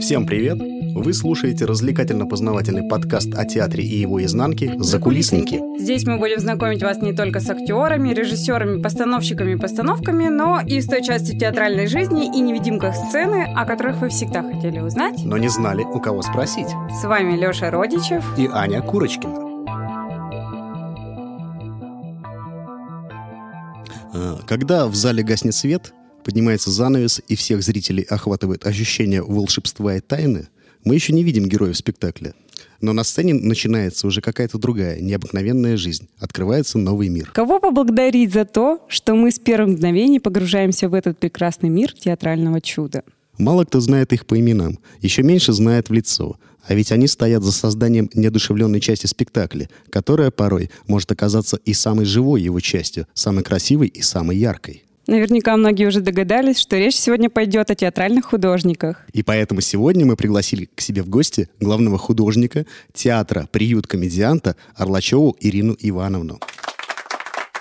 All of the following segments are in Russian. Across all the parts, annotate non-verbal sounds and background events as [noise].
Всем привет! Вы слушаете развлекательно-познавательный подкаст о театре и его изнанке «Закулисники». Здесь мы будем знакомить вас не только с актерами, режиссерами, постановщиками и постановками, но и с той частью театральной жизни и невидимках сцены, о которых вы всегда хотели узнать. Но не знали, у кого спросить. С вами Лёша Родичев и Аня Курочкина. А, когда в зале гаснет свет, поднимается занавес и всех зрителей охватывает ощущение волшебства и тайны, мы еще не видим героев спектакля. Но на сцене начинается уже какая-то другая, необыкновенная жизнь. Открывается новый мир. Кого поблагодарить за то, что мы с первых мгновений погружаемся в этот прекрасный мир театрального чуда? Мало кто знает их по именам, еще меньше знает в лицо. А ведь они стоят за созданием неодушевленной части спектакля, которая порой может оказаться и самой живой его частью, самой красивой и самой яркой. Наверняка многие уже догадались, что речь сегодня пойдет о театральных художниках. И поэтому сегодня мы пригласили к себе в гости главного художника театра «Приют комедианта» Орлачеву Ирину Ивановну.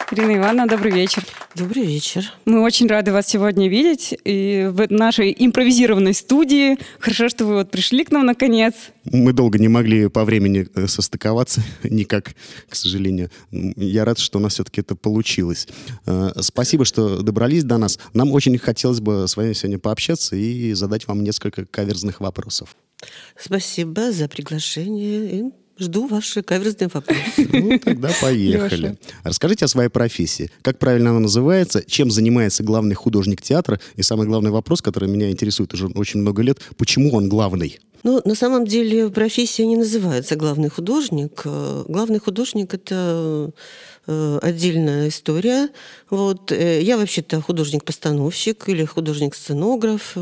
Ирина Ивановна, добрый вечер. Добрый вечер. Мы очень рады вас сегодня видеть и в нашей импровизированной студии. Хорошо, что вы вот пришли к нам наконец. Мы долго не могли по времени э, состыковаться [laughs] никак, к сожалению. Я рад, что у нас все-таки это получилось. Э, спасибо, что добрались до нас. Нам очень хотелось бы с вами сегодня пообщаться и задать вам несколько каверзных вопросов. Спасибо за приглашение. Жду ваши каверзные вопросы. Ну, тогда поехали. Леша. Расскажите о своей профессии. Как правильно она называется? Чем занимается главный художник театра? И самый главный вопрос, который меня интересует уже очень много лет. Почему он главный? Ну, на самом деле профессия не называется главный художник. Главный художник – это э, отдельная история. Вот. Э, я вообще-то художник-постановщик или художник-сценограф.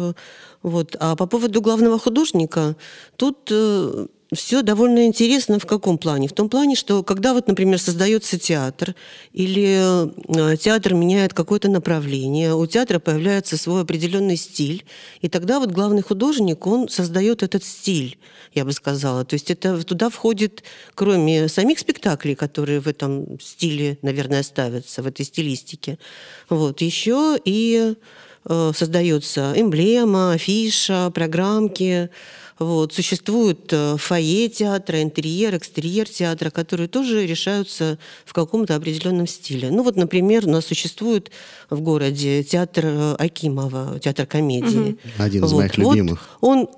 Вот. А по поводу главного художника, тут э, все довольно интересно в каком плане? В том плане, что когда вот, например, создается театр, или э, театр меняет какое-то направление, у театра появляется свой определенный стиль, и тогда вот главный художник, он создает этот стиль, я бы сказала. То есть это туда входит, кроме самих спектаклей, которые в этом стиле, наверное, ставятся, в этой стилистике, вот, еще и э, создается эмблема, афиша, программки, вот. Существуют э, фойе театра, интерьер, экстерьер театра, которые тоже решаются в каком-то определенном стиле. Ну вот, например, у нас существует в городе театр э, Акимова, театр комедии. Угу. Один из вот. моих любимых. Вот он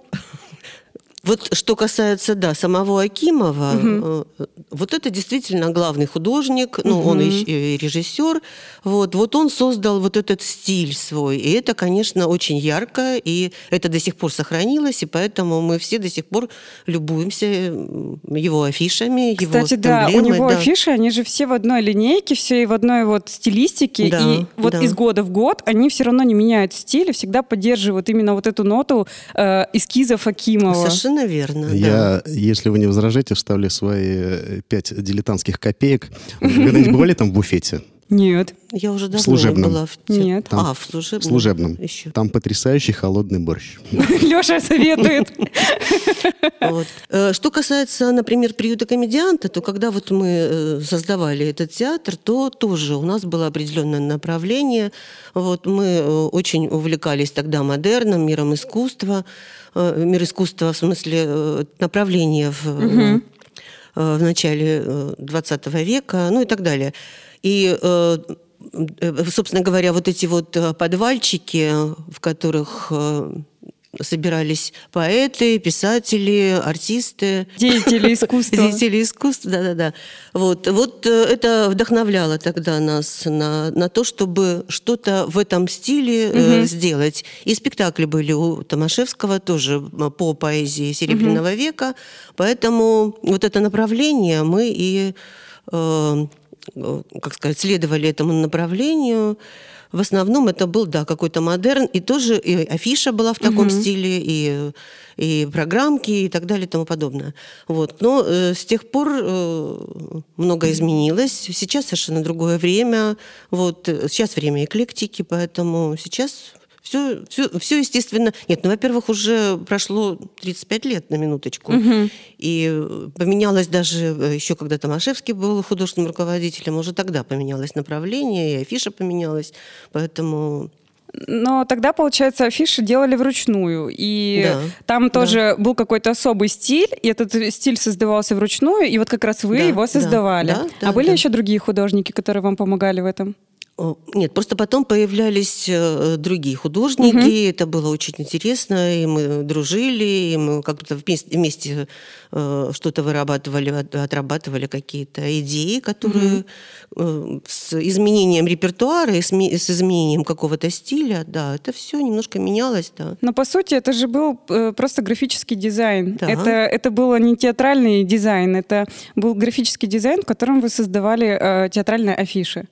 вот что касается, да, самого Акимова, угу. вот это действительно главный художник, ну, угу. он и режиссер, вот, вот он создал вот этот стиль свой, и это, конечно, очень ярко, и это до сих пор сохранилось, и поэтому мы все до сих пор любуемся его афишами, Кстати, его да, у него да. афиши, они же все в одной линейке, все и в одной вот стилистике, да, и вот да. из года в год они все равно не меняют стиль, и всегда поддерживают именно вот эту ноту э, эскизов Акимова. Совершенно Совершенно верно. Я, да. если вы не возражаете, вставлю свои э, пять дилетантских копеек. Вы когда-нибудь бывали там в буфете? Нет. Я уже давно в служебном. была в те... Нет. Там, а, в служебном. служебном. Еще. Там потрясающий холодный борщ. [laughs] Леша советует. [laughs] Э, что касается, например, приюта комедианта, то когда вот мы э, создавали этот театр, то тоже у нас было определенное направление. Вот мы э, очень увлекались тогда модерном, миром искусства. Мир искусства в смысле направления в, в начале 20 века, ну и так далее. И э, э, собственно говоря, вот эти вот э, подвальчики, в которых собирались поэты, писатели, артисты. Деятели [laughs] искусства. Деятели искусства, да-да-да. Вот, вот это вдохновляло тогда нас на, на то, чтобы что-то в этом стиле угу. э, сделать. И спектакли были у Томашевского тоже по поэзии Серебряного угу. века. Поэтому вот это направление мы и... Э, как сказать, следовали этому направлению. В основном это был, да, какой-то модерн, и тоже и афиша была в таком угу. стиле, и, и программки, и так далее, и тому подобное. Вот. Но э, с тех пор э, многое изменилось. Сейчас совершенно другое время. Вот. Э, сейчас время эклектики, поэтому сейчас все, все, все естественно. Нет, ну, во-первых, уже прошло 35 лет на минуточку. Угу. И поменялось даже, э, еще когда Томашевский был художественным руководителем, уже тогда поменялось направление, и афиша поменялась. Поэтому Но тогда, получается, афиши делали вручную. И да, там тоже да. был какой-то особый стиль, и этот стиль создавался вручную, и вот как раз вы да, его создавали. Да, да, а были да. еще другие художники, которые вам помогали в этом? Нет, просто потом появлялись э, другие художники, угу. это было очень интересно, и мы дружили, и мы как-то вместе, вместе э, что-то вырабатывали, отрабатывали какие-то идеи, которые угу. с изменением репертуара и с, изменением какого-то стиля, да, это все немножко менялось, да. Но по сути это же был просто графический дизайн. Да. Это, это было не театральный дизайн, это был графический дизайн, в котором вы создавали э, театральные афиши.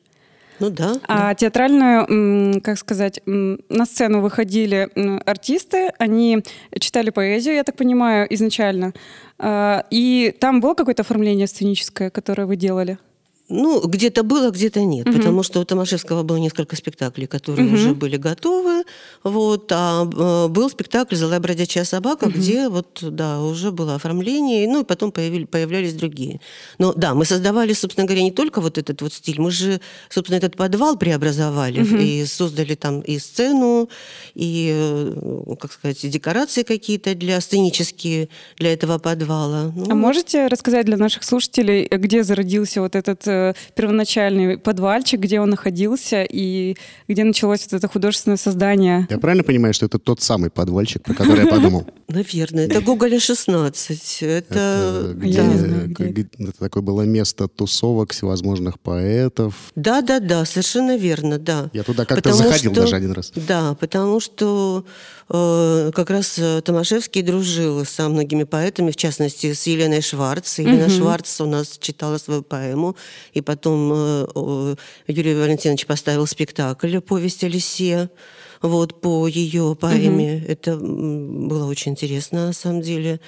Ну да. А да. театральную, как сказать, на сцену выходили артисты, они читали поэзию, я так понимаю, изначально. А, и там было какое-то оформление сценическое, которое вы делали? Ну, где-то было, где-то нет, угу. потому что у Томашевского было несколько спектаклей, которые угу. уже были готовы, вот, а э, был спектакль «Золотая бродячая собака», угу. где вот, да, уже было оформление, ну, и потом появили, появлялись другие. Но, да, мы создавали, собственно говоря, не только вот этот вот стиль, мы же, собственно, этот подвал преобразовали угу. и создали там и сцену, и, э, как сказать, декорации какие-то для сценические для этого подвала. Ну, а можете рассказать для наших слушателей, где зародился вот этот э, первоначальный подвальчик, где он находился и где началось вот это художественное создание. Я правильно понимаю, что это тот самый подвальчик, про который я подумал? [laughs] Наверное, это Гоголя 16. Это, где, это такое было место тусовок всевозможных поэтов. Да, да, да, совершенно верно, да. Я туда как-то заходил даже один раз. Да, потому что э, как раз э, Томашевский дружил со многими поэтами, в частности, с Еленой Шварц. Елена Шварц у нас читала свою поэму и потом э, Юрий Валентинович поставил спектакль «Повесть о лисе» вот, по ее поэме. Угу. Это было очень интересно, на самом деле.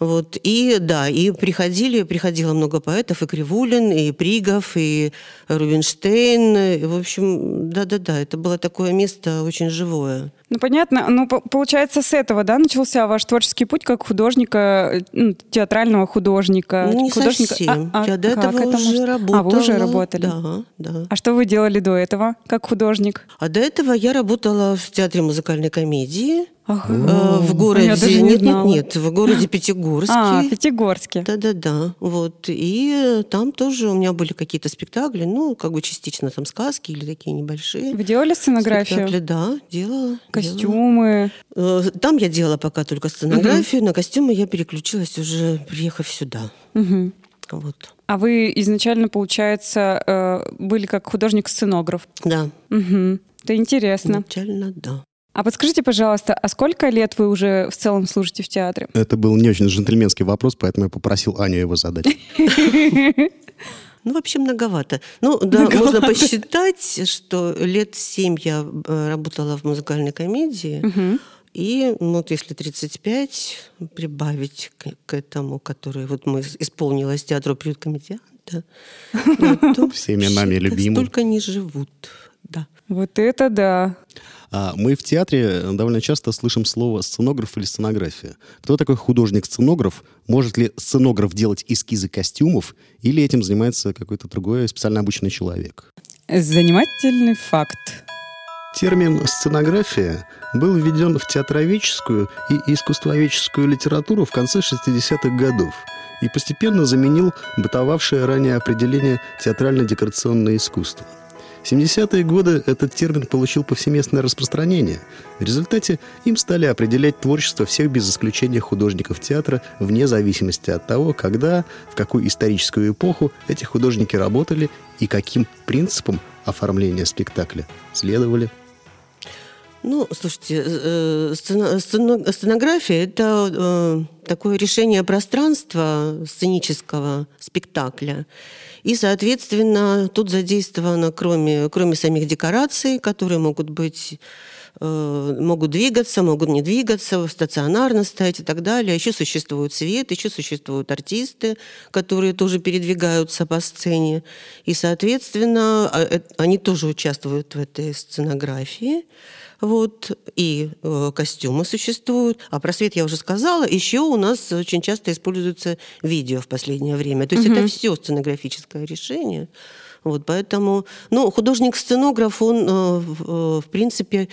Вот. И да, и приходили, приходило много поэтов, и Кривулин, и Пригов, и Рубинштейн. И, в общем, да-да-да, это было такое место очень живое. Ну, понятно. Ну, получается, с этого, да, начался ваш творческий путь как художника, ну, театрального художника? Ну, не художника. совсем. А, а Я до этого это уже может... работала. А, вы уже работали? Да, да. А что вы делали до этого, как художник? А до этого я работала в театре музыкальной комедии. Ага. Э, в городе не нет, нет, нет, в городе Пятигорске. А, Пятигорске. Да-да-да. Вот. И там тоже у меня были какие-то спектакли, ну, как бы частично там сказки или такие небольшие. Вы делали сценографию? Спектакли, да, делала. Костюмы? Делала. Э, там я делала пока только сценографию, угу. на костюмы я переключилась уже, приехав сюда. Угу. Вот. А вы изначально, получается, э, были как художник-сценограф? Да. Угу. Это интересно. Изначально, да. А подскажите, пожалуйста, а сколько лет вы уже в целом служите в театре? Это был не очень джентльменский вопрос, поэтому я попросил Аню его задать. [laughs] Ну, вообще многовато. Ну, да, многовато. можно посчитать, что лет семь я э, работала в музыкальной комедии. Угу. И ну, вот если 35 прибавить к, к этому, который вот мы исполнилось театру приют комедианта, [laughs] то всеми нами любимым. Столько не живут, да. Вот это да. А, мы в театре довольно часто слышим слово сценограф или сценография. Кто такой художник-сценограф? Может ли сценограф делать эскизы костюмов? Или этим занимается какой-то другой специально обученный человек? Занимательный факт. Термин «сценография» был введен в театроведческую и искусствоведческую литературу в конце 60-х годов и постепенно заменил бытовавшее ранее определение «театрально-декорационное искусство». В 70-е годы этот термин получил повсеместное распространение. В результате им стали определять творчество всех без исключения художников театра вне зависимости от того, когда, в какую историческую эпоху эти художники работали и каким принципам оформления спектакля следовали. Ну, слушайте, э, сценография – это э, такое решение пространства сценического спектакля. И, соответственно, тут задействовано, кроме, кроме самих декораций, которые могут быть э, могут двигаться, могут не двигаться, стационарно стоять и так далее. Еще существует свет, еще существуют артисты, которые тоже передвигаются по сцене. И, соответственно, а, э, они тоже участвуют в этой сценографии. Вот, и э, костюмы существуют. А про свет я уже сказала. Еще у нас очень часто используется видео в последнее время. То есть угу. это все сценографическое решение. Вот, поэтому, ну, художник-сценограф, он, в принципе,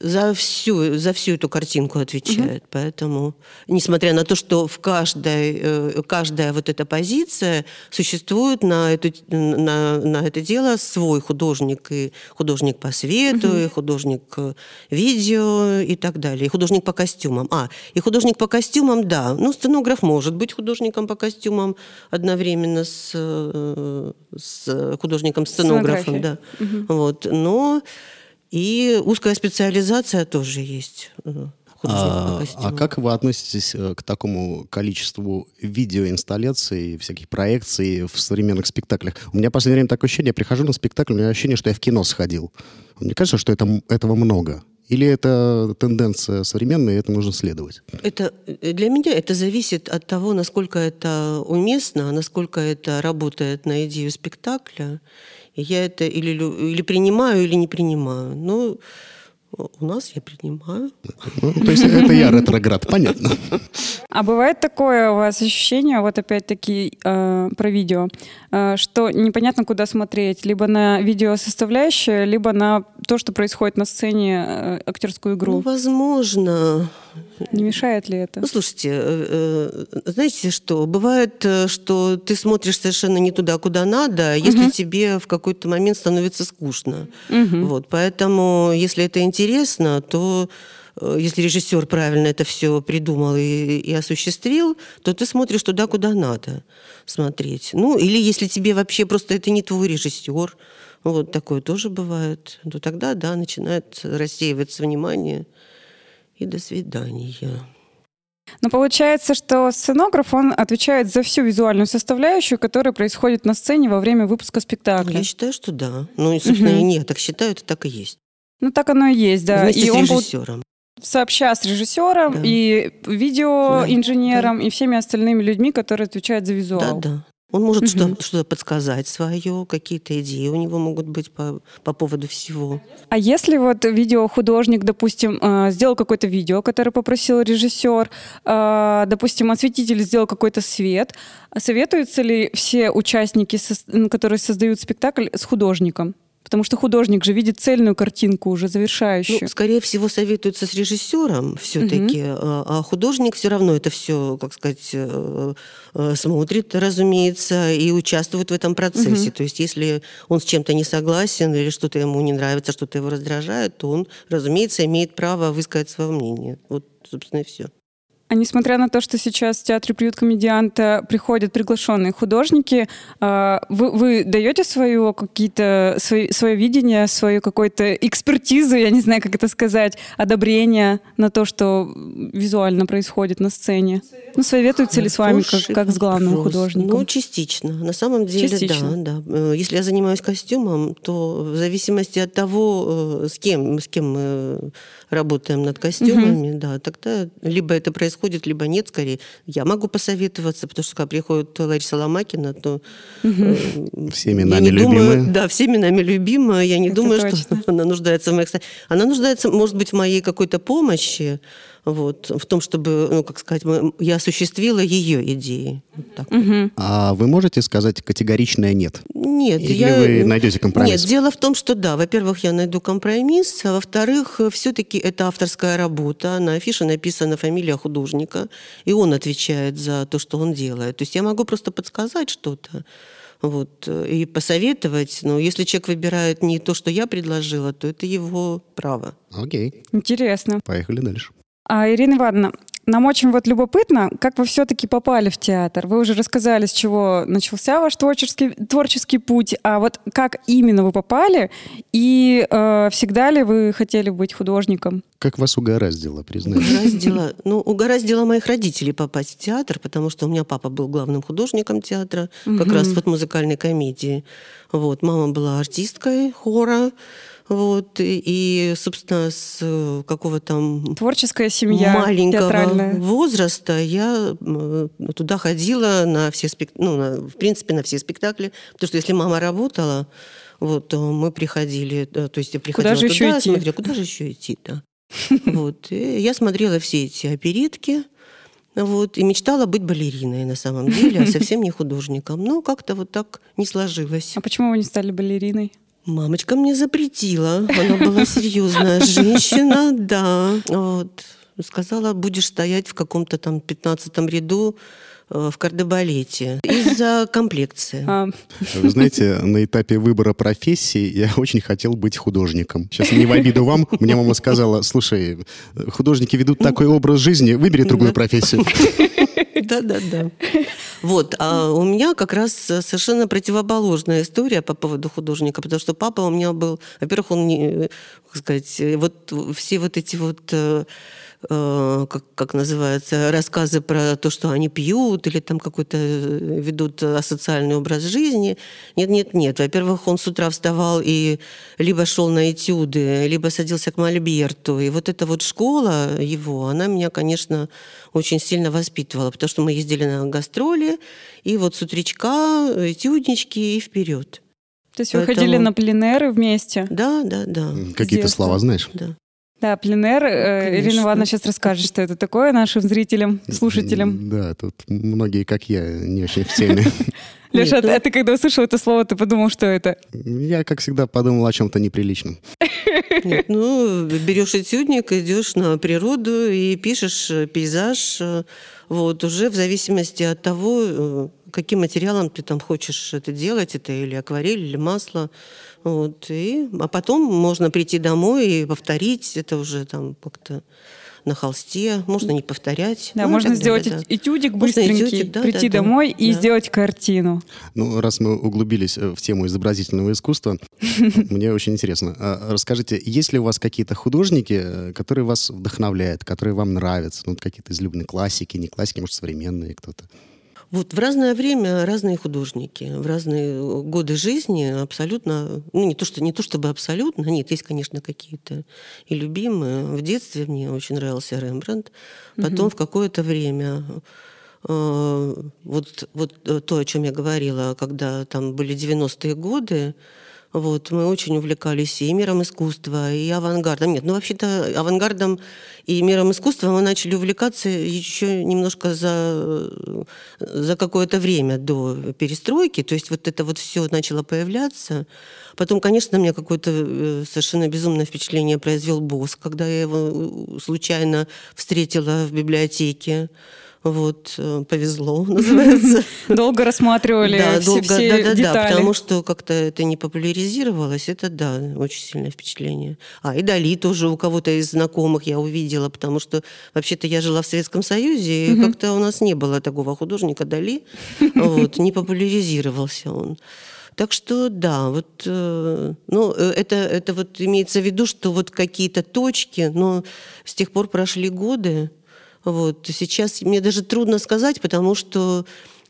за всю, за всю эту картинку отвечает. Угу. Поэтому, несмотря на то, что в каждой, э, каждая вот эта позиция существует на, эту, на, на это дело свой художник, и художник по свету, угу. и художник э, видео и так далее, и художник по костюмам. А, и художник по костюмам, да. Ну, сценограф может быть художником по костюмам одновременно с, э, с художником-сценографом, да. Угу. Вот. Но и узкая специализация тоже есть. Э, а, а как вы относитесь э, к такому количеству видеоинсталляций, всяких проекций в современных спектаклях? У меня в последнее время такое ощущение, я прихожу на спектакль, у меня ощущение, что я в кино сходил. Мне кажется, что это, этого много. Или это тенденция современная, и это нужно следовать? Это, э, для меня это зависит от того, насколько это уместно, насколько это работает на идею спектакля я это или, или принимаю, или не принимаю. Ну, у нас я принимаю. Ну, то есть это я ретроград, понятно. А бывает такое у вас ощущение, вот опять-таки э, про видео, э, что непонятно, куда смотреть, либо на видео составляющее, либо на то, что происходит на сцене, э, актерскую игру? Ну, возможно. Не мешает ли это? Ну, слушайте, э, э, знаете что? Бывает, э, что ты смотришь совершенно не туда, куда надо, если угу. тебе в какой-то момент становится скучно. Угу. Вот, поэтому, если это интересно, то если режиссер правильно это все придумал и, и осуществил, то ты смотришь туда, куда надо смотреть. Ну, или если тебе вообще просто это не твой режиссер, вот такое тоже бывает, то тогда, да, начинает рассеиваться внимание и до свидания. Но получается, что сценограф, он отвечает за всю визуальную составляющую, которая происходит на сцене во время выпуска спектакля. Я считаю, что да. Ну, собственно, угу. и нет, так считаю, это так и есть. Ну, так оно и есть, да. Вместе и с он режиссером. Сообща с режиссером да. и видеоинженером да, да. и всеми остальными людьми, которые отвечают за визуал. Да, да. Он может угу. что-то, подсказать свое, какие-то идеи у него могут быть по, по поводу всего. А если вот видеохудожник, допустим, э, сделал какое-то видео, которое попросил режиссер, э, допустим, осветитель сделал какой-то свет, советуются ли все участники, которые создают спектакль, с художником? Потому что художник же видит цельную картинку уже завершающую. Ну, скорее всего, советуются с режиссером все-таки, угу. а художник все равно это все, как сказать, э, э, смотрит, разумеется, и участвует в этом процессе. Угу. То есть, если он с чем-то не согласен или что-то ему не нравится, что-то его раздражает, то он, разумеется, имеет право высказать свое мнение. Вот, собственно, и все. А несмотря на то, что сейчас в театре приют комедианта приходят приглашенные художники, а, вы, вы даете свое какие-то свои, свое видение, свою какую-то экспертизу, я не знаю, как это сказать, одобрение на то, что визуально происходит на сцене? Ну, советуются ли с вами как, как с главным художником? Ну, частично. На самом деле, частично. да, да. Э, если я занимаюсь костюмом, то в зависимости от того, э, с кем, с кем мы работаем над костюмами, угу. да, тогда либо это происходит, либо нет, скорее. Я могу посоветоваться, потому что когда приходит Лариса Ломакина, то угу. э, всеми нами любимая. Думаю, да, всеми нами любимая. Я не это думаю, точно. что она нуждается в моих... Она нуждается, может быть, в моей какой-то помощи, вот, в том, чтобы, ну, как сказать, я осуществила ее идеи. Вот угу. А вы можете сказать категоричное «нет»? Нет. Или я... вы найдете компромисс? Нет, дело в том, что да, во-первых, я найду компромисс, а во-вторых, все-таки это авторская работа, на афише написана фамилия художника, и он отвечает за то, что он делает. То есть я могу просто подсказать что-то, вот, и посоветовать. Но если человек выбирает не то, что я предложила, то это его право. Окей. Интересно. Поехали дальше. А, Ирина Ивановна, нам очень вот любопытно, как вы все-таки попали в театр. Вы уже рассказали, с чего начался ваш творческий, творческий путь, а вот как именно вы попали и э, всегда ли вы хотели быть художником? Как вас угораздило, признаюсь? Угораздило, ну, угораздило моих родителей попасть в театр, потому что у меня папа был главным художником театра, как угу. раз вот музыкальной комедии. Вот, мама была артисткой хора, вот, и, собственно, с э, какого там... Творческая семья, маленького театральная. возраста я туда ходила на все спектакли, ну, на, в принципе, на все спектакли, потому что если мама работала, вот, то мы приходили, то есть я приходила куда же туда, еще смотрела, куда же еще идти, да. [laughs] Вот, я смотрела все эти оперетки, Вот, и мечтала быть балериной на самом деле, а [laughs] совсем не художником. Но как-то вот так не сложилось. А почему вы не стали балериной? Мамочка мне запретила. Она была серьезная женщина, да. Вот. Сказала, будешь стоять в каком-то там пятнадцатом ряду Э, в кардебалете из-за комплекции. А. Вы знаете, на этапе выбора профессии я очень хотел быть художником. Сейчас не в обиду вам. Мне мама сказала, слушай, художники ведут такой образ жизни, выбери другую профессию. [laughs] Да-да-да. Вот, а у меня как раз совершенно противоположная история по поводу художника, потому что папа у меня был, во-первых, он не, как сказать, вот все вот эти вот э, как, как называется, рассказы про то, что они пьют или там какой-то э, ведут асоциальный образ жизни. Нет, нет, нет. Во-первых, он с утра вставал и либо шел на этюды, либо садился к Мольберту. И вот эта вот школа его, она меня, конечно, очень сильно воспитывала, потому что мы ездили на гастроли, и вот с утречка этюднички и вперед. То есть Поэтому... вы ходили на пленеры вместе? Да, да, да. Какие-то слова знаешь? Да. Да, пленер. Ну, Ирина Ивановна сейчас расскажет, что это такое нашим зрителям, слушателям. Да, тут многие, как я, не очень в теме. Леша, а ты когда услышал это слово, ты подумал, что это? Я, как всегда, подумал о чем-то неприличном. Нет, ну, берешь этюдник, идешь на природу и пишешь э, пейзаж, э, вот, уже в зависимости от того, э, каким материалом ты там хочешь это делать, это или акварель, или масло. Вот, и, а потом можно прийти домой и повторить это уже там как-то на холсте, можно не повторять. Да, ну, можно сделать далее, да. этюдик быстренький, этюдик, да, прийти да, домой да, и да. сделать картину. Ну, раз мы углубились э, в тему изобразительного искусства, [laughs] мне очень интересно. А, расскажите, есть ли у вас какие-то художники, э, которые вас вдохновляют, которые вам нравятся? Ну, какие-то излюбленные классики, не классики, может, современные кто-то? Вот в разное время разные художники, в разные годы жизни абсолютно, ну не то, что, не то чтобы абсолютно, нет, есть, конечно, какие-то и любимые. В детстве мне очень нравился Рембрандт, потом угу. в какое-то время э, вот, вот то, о чем я говорила, когда там были 90-е годы, вот, мы очень увлекались и миром искусства, и авангардом. Нет, ну вообще-то авангардом и миром искусства мы начали увлекаться еще немножко за, за какое-то время до перестройки. То есть вот это вот все начало появляться. Потом, конечно, мне какое-то э, совершенно безумное впечатление произвел босс, когда я его случайно встретила в библиотеке. Вот, э, повезло, [laughs] называется. Долго рассматривали да, все, долго, все да, да, детали. Да, потому что как-то это не популяризировалось. Это, да, очень сильное впечатление. А, и Дали тоже у кого-то из знакомых я увидела, потому что вообще-то я жила в Советском Союзе, и как-то у нас не было такого художника Дали. [laughs] Вот, не популяризировался он. Так что да, вот, э, ну, э, это, это вот имеется в виду, что вот какие-то точки, но с тех пор прошли годы, вот. Сейчас мне даже трудно сказать, потому что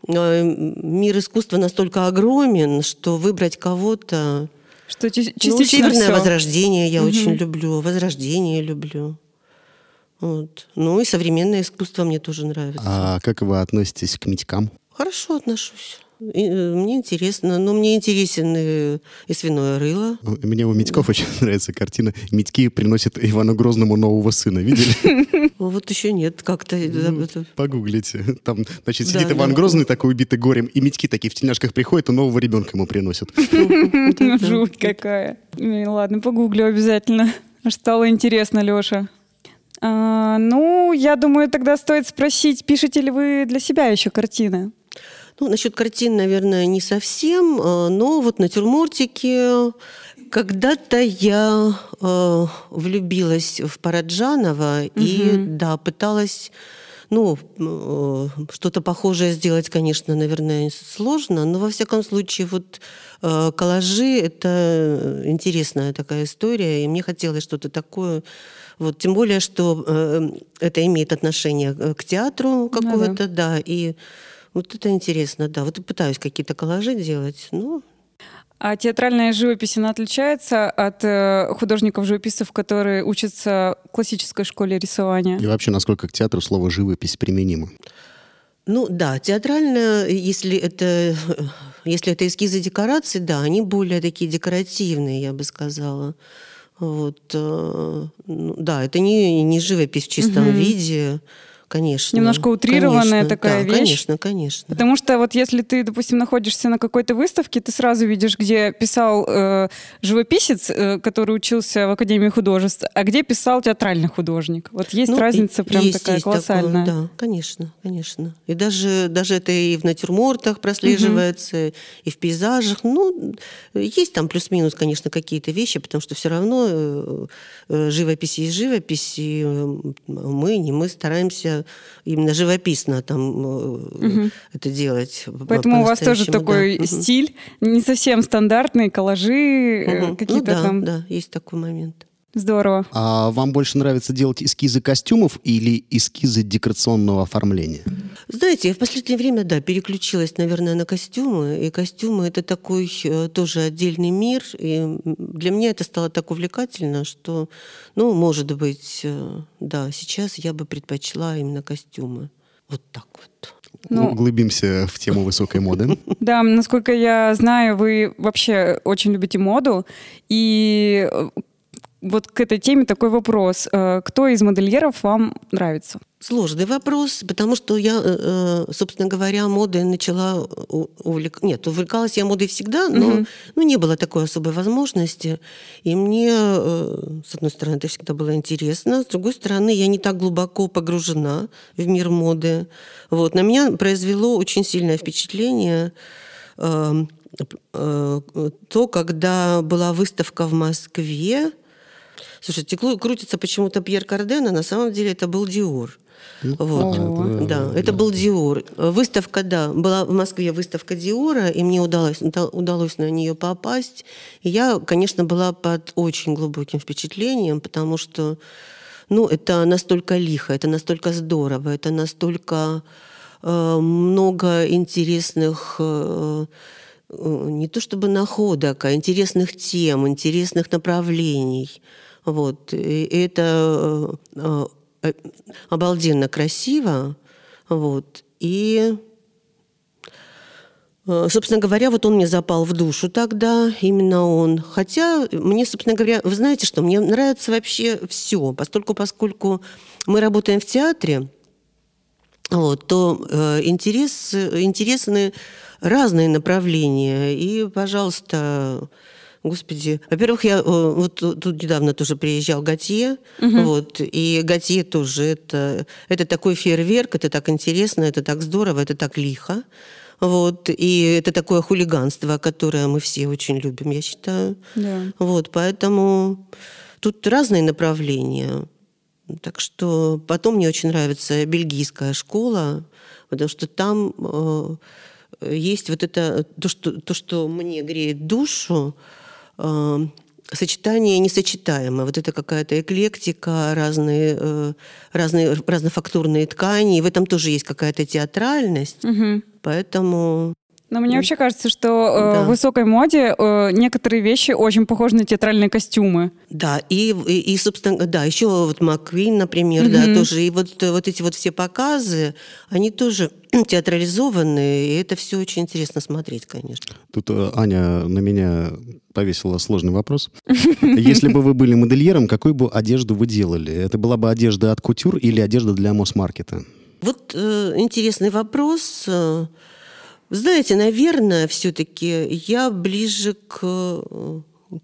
э, мир искусства настолько огромен, что выбрать кого-то... Что частично ну, Северное все. возрождение я угу. очень люблю, возрождение люблю. Вот. Ну и современное искусство мне тоже нравится. А как вы относитесь к митькам? Хорошо отношусь. Э, мне интересно, но мне интересен и, и свиное рыло. Мне у Митьков очень [laughs] нравится картина «Митьки приносят Ивану Грозному нового сына». Видели? [laughs] Вот еще нет, как-то... Ну, погуглите. Там, значит, сидит Иван Грозный, такой убитый горем, и Митьки такие в тельняшках приходят, и нового ребенка ему приносят. [laughs] Жуть какая. Ладно, погуглю обязательно. Аж стало интересно, Леша. А, ну, я думаю, тогда стоит спросить, пишете ли вы для себя еще картины? Ну, насчет картин, наверное, не совсем, э, но вот натюрмортики. Когда-то я э, влюбилась в Параджанова угу. и, да, пыталась ну, э, что-то похожее сделать, конечно, наверное, сложно, но во всяком случае вот э, коллажи — это интересная такая история, и мне хотелось что-то такое. Вот, тем более, что э, это имеет отношение к театру какое-то, да, да и вот это интересно, да. Вот и пытаюсь какие-то коллажи делать, ну, а театральная живопись, она отличается от э, художников-живописцев, которые учатся в классической школе рисования? И вообще, насколько к театру слово «живопись» применимо? Ну да, театральная, если это, если это эскизы декораций, да, они более такие декоративные, я бы сказала. Вот, э, ну, да, это не, не живопись в чистом угу. виде. Конечно. Немножко утрированная конечно, такая да, вещь. Конечно, конечно. Потому что вот если ты, допустим, находишься на какой-то выставке, ты сразу видишь, где писал э, живописец, э, который учился в Академии художеств, а где писал театральный художник. Вот есть ну, разница прям есть, такая есть колоссальная. Такое, да, конечно, конечно. И даже, даже это и в натюрмортах прослеживается, угу. и в пейзажах. Ну, есть там плюс-минус, конечно, какие-то вещи, потому что все равно э, э, живопись есть живопись, и мы, не мы стараемся именно живописно там угу. это делать. Поэтому у вас тоже такой да. стиль, не совсем стандартный, коллажи угу. какие-то ну, да, там. Да, есть такой момент. Здорово. А вам больше нравится делать эскизы костюмов или эскизы декорационного оформления? Знаете, я в последнее время, да, переключилась, наверное, на костюмы. И костюмы — это такой э, тоже отдельный мир. И для меня это стало так увлекательно, что, ну, может быть, э, да, сейчас я бы предпочла именно костюмы. Вот так вот. Ну, Углубимся в тему высокой моды. [laughs] Да, насколько я знаю, вы вообще очень любите моду. И э, вот к этой теме такой вопрос. Э, кто из модельеров вам нравится? Сложный вопрос, потому что я, э, э, собственно говоря, модой начала увлек... Нет, увлекалась я модой всегда, но угу. ну, не было такой особой возможности. И мне, с одной стороны, это всегда было интересно, с другой стороны, я не так глубоко погружена в мир моды. Вот. На меня произвело очень сильное впечатление то, когда была выставка в Москве, Слушайте, крутится почему-то Пьер Карден, а на самом деле это был Диор. Ну, вот. Это, да, это был Диор. Выставка, да, была в Москве выставка Диора, и мне удалось, удалось на нее попасть. И я, конечно, была под очень глубоким впечатлением, потому что, ну, это настолько лихо, это настолько здорово, это настолько э, много интересных э, э не то чтобы находок, а интересных тем, интересных направлений. Вот. И это э, э, обалденно красиво. Вот. И, э, собственно говоря, вот он мне запал в душу тогда, именно он. Хотя мне, собственно говоря, вы знаете что, мне нравится вообще все, поскольку, поскольку мы работаем в театре, вот, то э, интерес, интересны разные направления. И, пожалуйста, Господи, во-первых, я э, вот тут недавно тоже приезжал Готье, угу. вот, и Готье тоже это, это такой фейерверк, это так интересно, это так здорово, это так лихо. Вот, и это такое хулиганство, которое мы все очень любим, я считаю. Да. Вот, поэтому тут разные направления. Так что потом мне очень нравится бельгийская школа, потому что там э, есть вот это, то что, то, что мне греет душу, сочетание несочетаемое. Вот это какая-то эклектика, разные, э, разные разнофактурные ткани. И в этом тоже есть какая-то театральность. Угу. Поэтому но мне вообще кажется, что э, да. в высокой моде э, некоторые вещи очень похожи на театральные костюмы. Да, и, и, и собственно, да, еще вот Маквин, например, mm-hmm. да, тоже. И вот, вот эти вот все показы, они тоже [clears throat] театрализованные, и это все очень интересно смотреть, конечно. Тут э, Аня на меня повесила сложный вопрос. [laughs] Если бы вы были модельером, какую бы одежду вы делали? Это была бы одежда от кутюр или одежда для Мосмаркета? Вот э, интересный вопрос. Знаете, наверное, все-таки я ближе к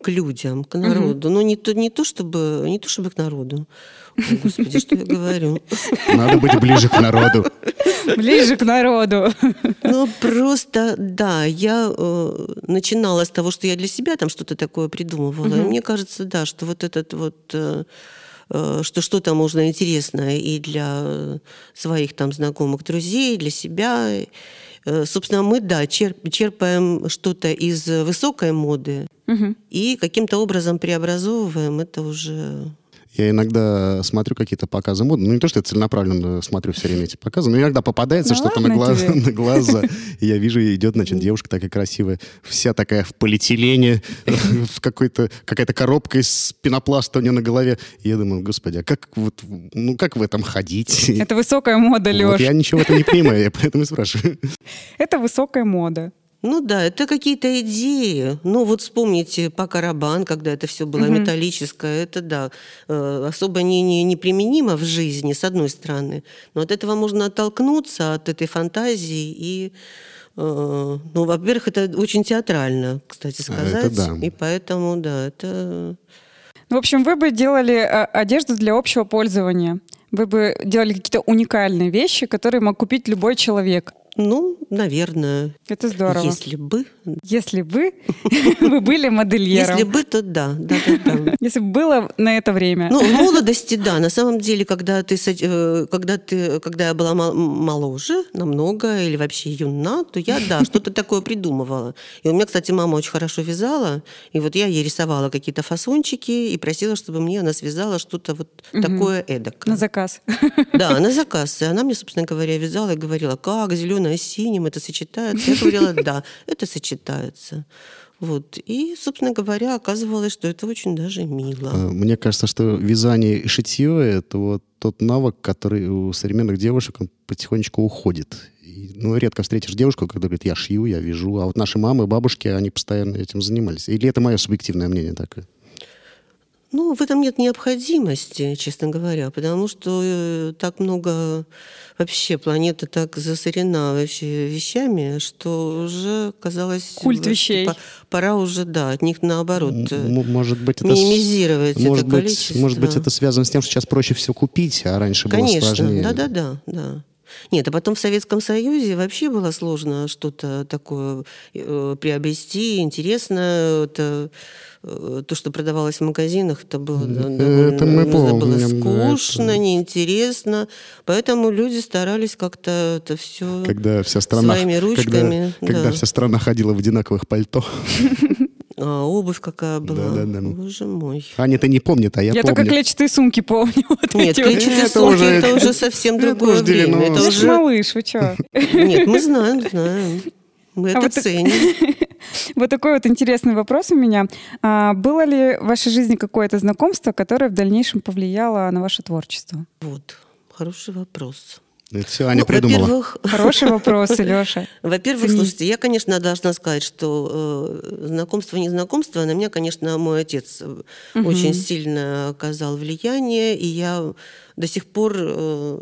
к людям, к народу. Угу. Но не то, не то чтобы не то чтобы к народу. Ой, господи, что я говорю? Надо быть ближе к народу. Ближе к народу. Ну, просто, да, я э, начинала с того, что я для себя там что-то такое придумывала. Угу. И мне кажется, да, что вот этот вот э, э, что что-то можно интересное и для своих там знакомых, друзей, для себя. Э, собственно, мы, да, черпаем что-то из высокой моды угу. и каким-то образом преобразовываем это уже я иногда смотрю какие-то показы моды. Ну, не то, что я целенаправленно смотрю все время эти показы, но иногда попадается ну, что-то на, глаз, [laughs] на глаза. И я вижу, идет, значит, девушка такая красивая, вся такая в полиэтилене, [laughs] в какой-то, какая-то коробка из пенопласта у нее на голове. И я думаю, господи, а как, вот, ну, как в этом ходить? Это высокая мода, Леш. Вот я ничего в этом не понимаю, я поэтому и спрашиваю. [laughs] Это высокая мода. Ну да, это какие-то идеи. Ну вот вспомните по Карабан, когда это все было угу. металлическое, это да, э, особо не, не, неприменимо в жизни, с одной стороны. Но от этого можно оттолкнуться, от этой фантазии и э, ну, во-первых, это очень театрально, кстати сказать. Это да. И поэтому, да, это... В общем, вы бы делали а, одежду для общего пользования. Вы бы делали какие-то уникальные вещи, которые мог купить любой человек. Ну, наверное. Это здорово. Если бы. Если бы [laughs] вы были модельером. Если бы, то да. да, да, да. Если бы было на это время. Ну, в молодости, да. На самом деле, когда ты, э, когда ты, когда я была моложе, намного, или вообще юна, то я, да, [laughs] что-то такое придумывала. И у меня, кстати, мама очень хорошо вязала, и вот я ей рисовала какие-то фасончики и просила, чтобы мне она связала что-то вот такое эдакое. На заказ. Да, на заказ. И она мне, собственно говоря, вязала и говорила, как зеленая зеленое с синим, это сочетается. Я говорила, [laughs] да, это сочетается. Вот. И, собственно говоря, оказывалось, что это очень даже мило. А, мне кажется, что вязание и шитье — это вот тот навык, который у современных девушек он потихонечку уходит. И, ну, редко встретишь девушку, когда говорит, я шью, я вяжу. А вот наши мамы, бабушки, они постоянно этим занимались. Или это мое субъективное мнение такое? Ну, в этом нет необходимости, честно говоря, потому что э, так много вообще планета так засорена вообще вещами, что уже казалось... Культ вещей. Пора уже, да, от них наоборот э, может быть, это минимизировать может это количество. Быть, может быть, это связано с тем, что сейчас проще все купить, а раньше Конечно, было сложнее. Конечно, да-да-да. да. Нет, а потом в Советском Союзе вообще было сложно что-то такое э, приобрести, интересно. Это Э, то, что продавалось в магазинах, это было, это мы помним, было скучно, это... неинтересно. Поэтому люди старались как-то это все когда вся страна, своими ручками. Когда, да. когда вся страна ходила в одинаковых пальто. [laughs] А обувь какая была. Да, да, да. Боже мой. Аня-то не помнит, а я, я помню. Я только клетчатые сумки помню. [laughs] Вот Нет, клетчатые это сумки уже, это уже совсем другое время. Это уже малыш, вы что? [laughs] Нет, мы знаем, знаем. Мы а это вот ценим. [laughs] Вот такой вот интересный вопрос у меня. А было ли в вашей жизни какое-то знакомство, которое в дальнейшем повлияло на ваше творчество? Вот, хороший вопрос. Это все Аня ну, придумала. Во-первых... [laughs] Хороший вопрос, Леша. Во-первых, слушайте, я, конечно, должна сказать, что э, знакомство, не знакомство, на меня, конечно, мой отец угу. очень сильно оказал влияние, и я до сих пор э,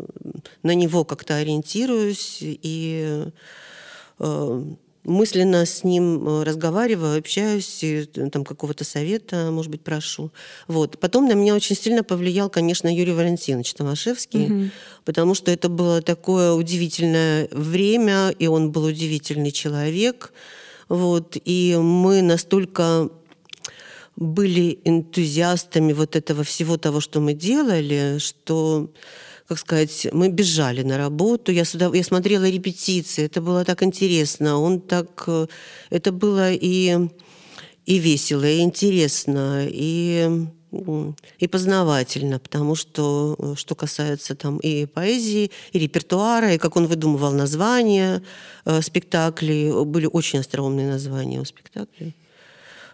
на него как-то ориентируюсь, и э, мысленно с ним э, разговариваю, общаюсь, и, э, там какого-то совета, может быть, прошу. Вот. Потом на меня очень сильно повлиял, конечно, Юрий Валентинович Томашевский, угу. потому что это было такое удивительное время, и он был удивительный человек. Вот. И мы настолько были энтузиастами вот этого всего того, что мы делали, что как сказать, мы бежали на работу, я, сюда, я смотрела репетиции, это было так интересно, он так, э, это было и, и весело, и интересно, и и познавательно, потому что, э, что касается там и поэзии, и репертуара, и как он выдумывал названия э, спектаклей, были очень остроумные названия у спектаклей.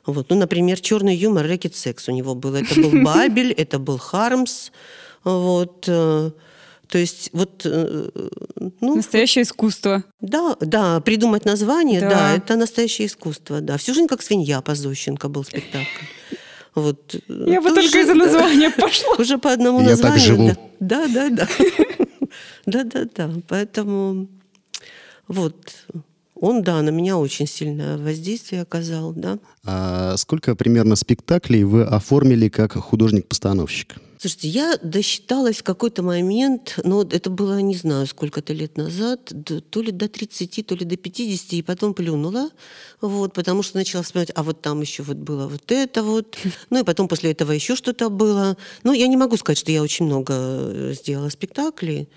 Вот. Ну, например, «Черный юмор», «Рэкет секс» у него был. Это был [laughs] Бабель, это был Хармс, вот. Э, то есть вот... Э, ну, настоящее искусство. Да, да, придумать название, да. да, это настоящее искусство, да. Всю жизнь как свинья по Зощенко был спектакль. Вот. Э, Я бы только из-за названия пошла. [laughs] Уже по одному Я названию. так живу. Да, да, да. [laughs] Да, да, да. Поэтому вот он, да, на меня очень сильное воздействие оказал, да. А сколько примерно спектаклей вы оформили как художник-постановщик? Слушайте, я досчиталась в какой-то момент, но ну, это было, не знаю, сколько-то лет назад, то ли до 30, то ли до 50, и потом плюнула, вот, потому что начала вспоминать, а вот там еще вот было вот это вот, [laughs] ну и потом после этого еще что-то было. Ну, я не могу сказать, что я очень много э, сделала спектаклей,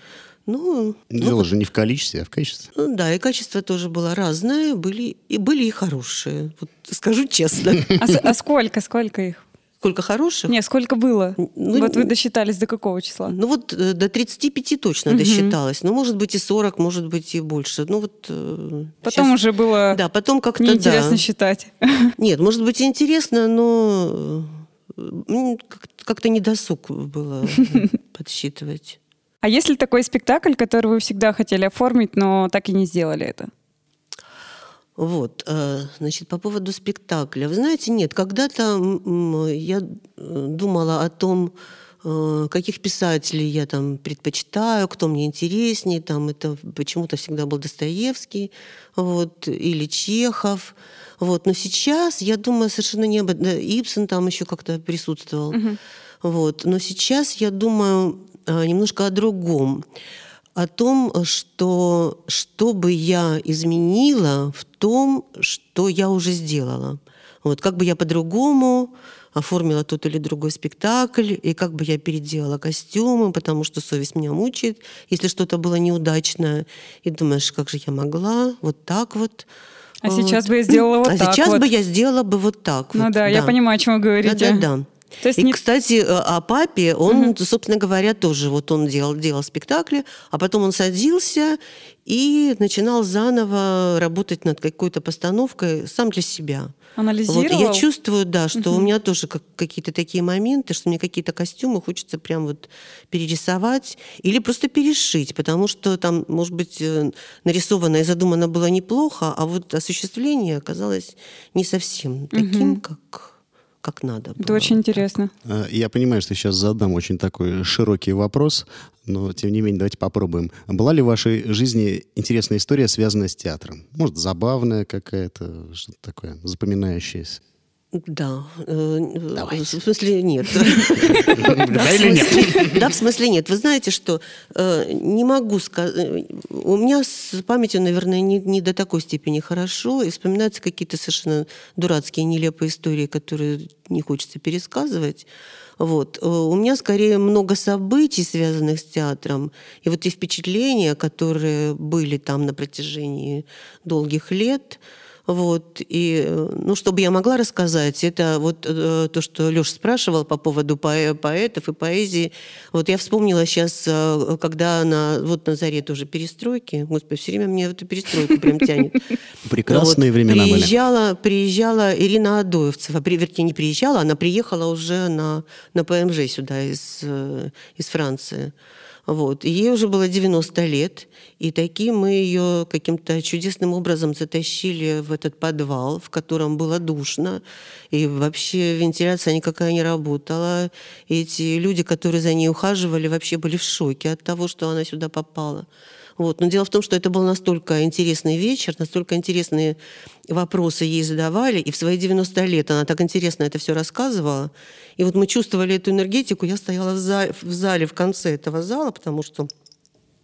ну, Дело ну, же не в количестве, а в качестве. Ну, да, и качество тоже было разное, были и были и хорошие, вот скажу честно. [laughs] А, а сколько, сколько их? Сколько хороших? Нет, сколько было? Ну, вот вы досчитались до какого числа? Ну вот э, до 35 точно угу. досчиталась. Ну, может быть, и 40, может быть, и больше. Ну вот... Э, потом сейчас... уже было да, потом как-то, неинтересно да. считать. [laughs] Нет, может быть, интересно, но э, как-то недосуг было [laughs] подсчитывать. А есть ли такой спектакль, который вы всегда хотели оформить, но так и не сделали это? Вот, э, значит, по поводу спектакля. Вы знаете, нет, когда-то я думала о том, каких писателей я там предпочитаю, кто мне интереснее, там это почему-то всегда был Достоевский, вот, или Чехов, вот, но сейчас я думаю совершенно не об этом, Ипсон там еще как-то присутствовал, угу. вот, но сейчас я думаю немножко о другом о том, что, что бы я изменила в том, что я уже сделала. Вот, как бы я по-другому оформила тот или другой спектакль, и как бы я переделала костюмы, потому что совесть меня мучает, если что-то было неудачно, и думаешь, как же я могла, вот так вот. А вот. сейчас бы я сделала вот а так А сейчас вот. бы я сделала бы вот так ну вот. да, да, я понимаю, о чем вы говорите. Да-да-да. То есть и, не... кстати, э, о папе, он, угу. собственно говоря, тоже вот он делал, делал спектакли, а потом он садился и начинал заново работать над какой-то постановкой сам для себя. Анализировал? Вот, я чувствую, да, что угу. у меня тоже как, какие-то такие моменты, что мне какие-то костюмы хочется прям вот перерисовать или просто перешить, потому что там, может быть, э, нарисовано и задумано было неплохо, а вот осуществление оказалось не совсем таким, угу. как как надо. Было. Это очень интересно. А, я понимаю, что сейчас задам очень такой широкий вопрос, но тем не менее давайте попробуем. Была ли в вашей жизни интересная история, связанная с театром? Может, забавная какая-то, что-то такое запоминающееся? Да. Э, Давайте. В смысле нет. [laughs] Да или нет? Да, в смысле нет. Вы знаете, что э, не могу сказать... Э, у меня с памятью, наверное, не до такой степени хорошо, и вспоминаются какие-то совершенно дурацкие, нелепые истории, которые не хочется пересказывать. Вот. У меня скорее много событий, связанных с театром, и вот те впечатления, которые были там на протяжении долгих лет, вот, и, ну, чтобы я могла рассказать, это вот э, то, что Леша спрашивал по поводу поэ поэтов и поэзии. Вот я вспомнила сейчас, э, когда на, вот на заре тоже перестройки, господи, все время мне эту перестройку прям тянет. [laughs] Прекрасные времена приезжала, Приезжала Ирина Адоевцева, вернее, не приезжала, она приехала уже на, на ПМЖ сюда из, э, из Франции. Вот. И ей уже было 90 лет, и такие мы ее каким-то чудесным образом затащили в этот подвал, в котором было душно, и вообще вентиляция никакая не работала. И эти люди, которые за ней ухаживали, вообще были в шоке от того, что она сюда попала. Вот. Но дело в том, что это был настолько интересный вечер, настолько интересные вопросы ей задавали, и в свои 90 лет она так интересно это все рассказывала. И вот мы чувствовали эту энергетику. Я стояла в зале, в, зале, в конце этого зала, потому что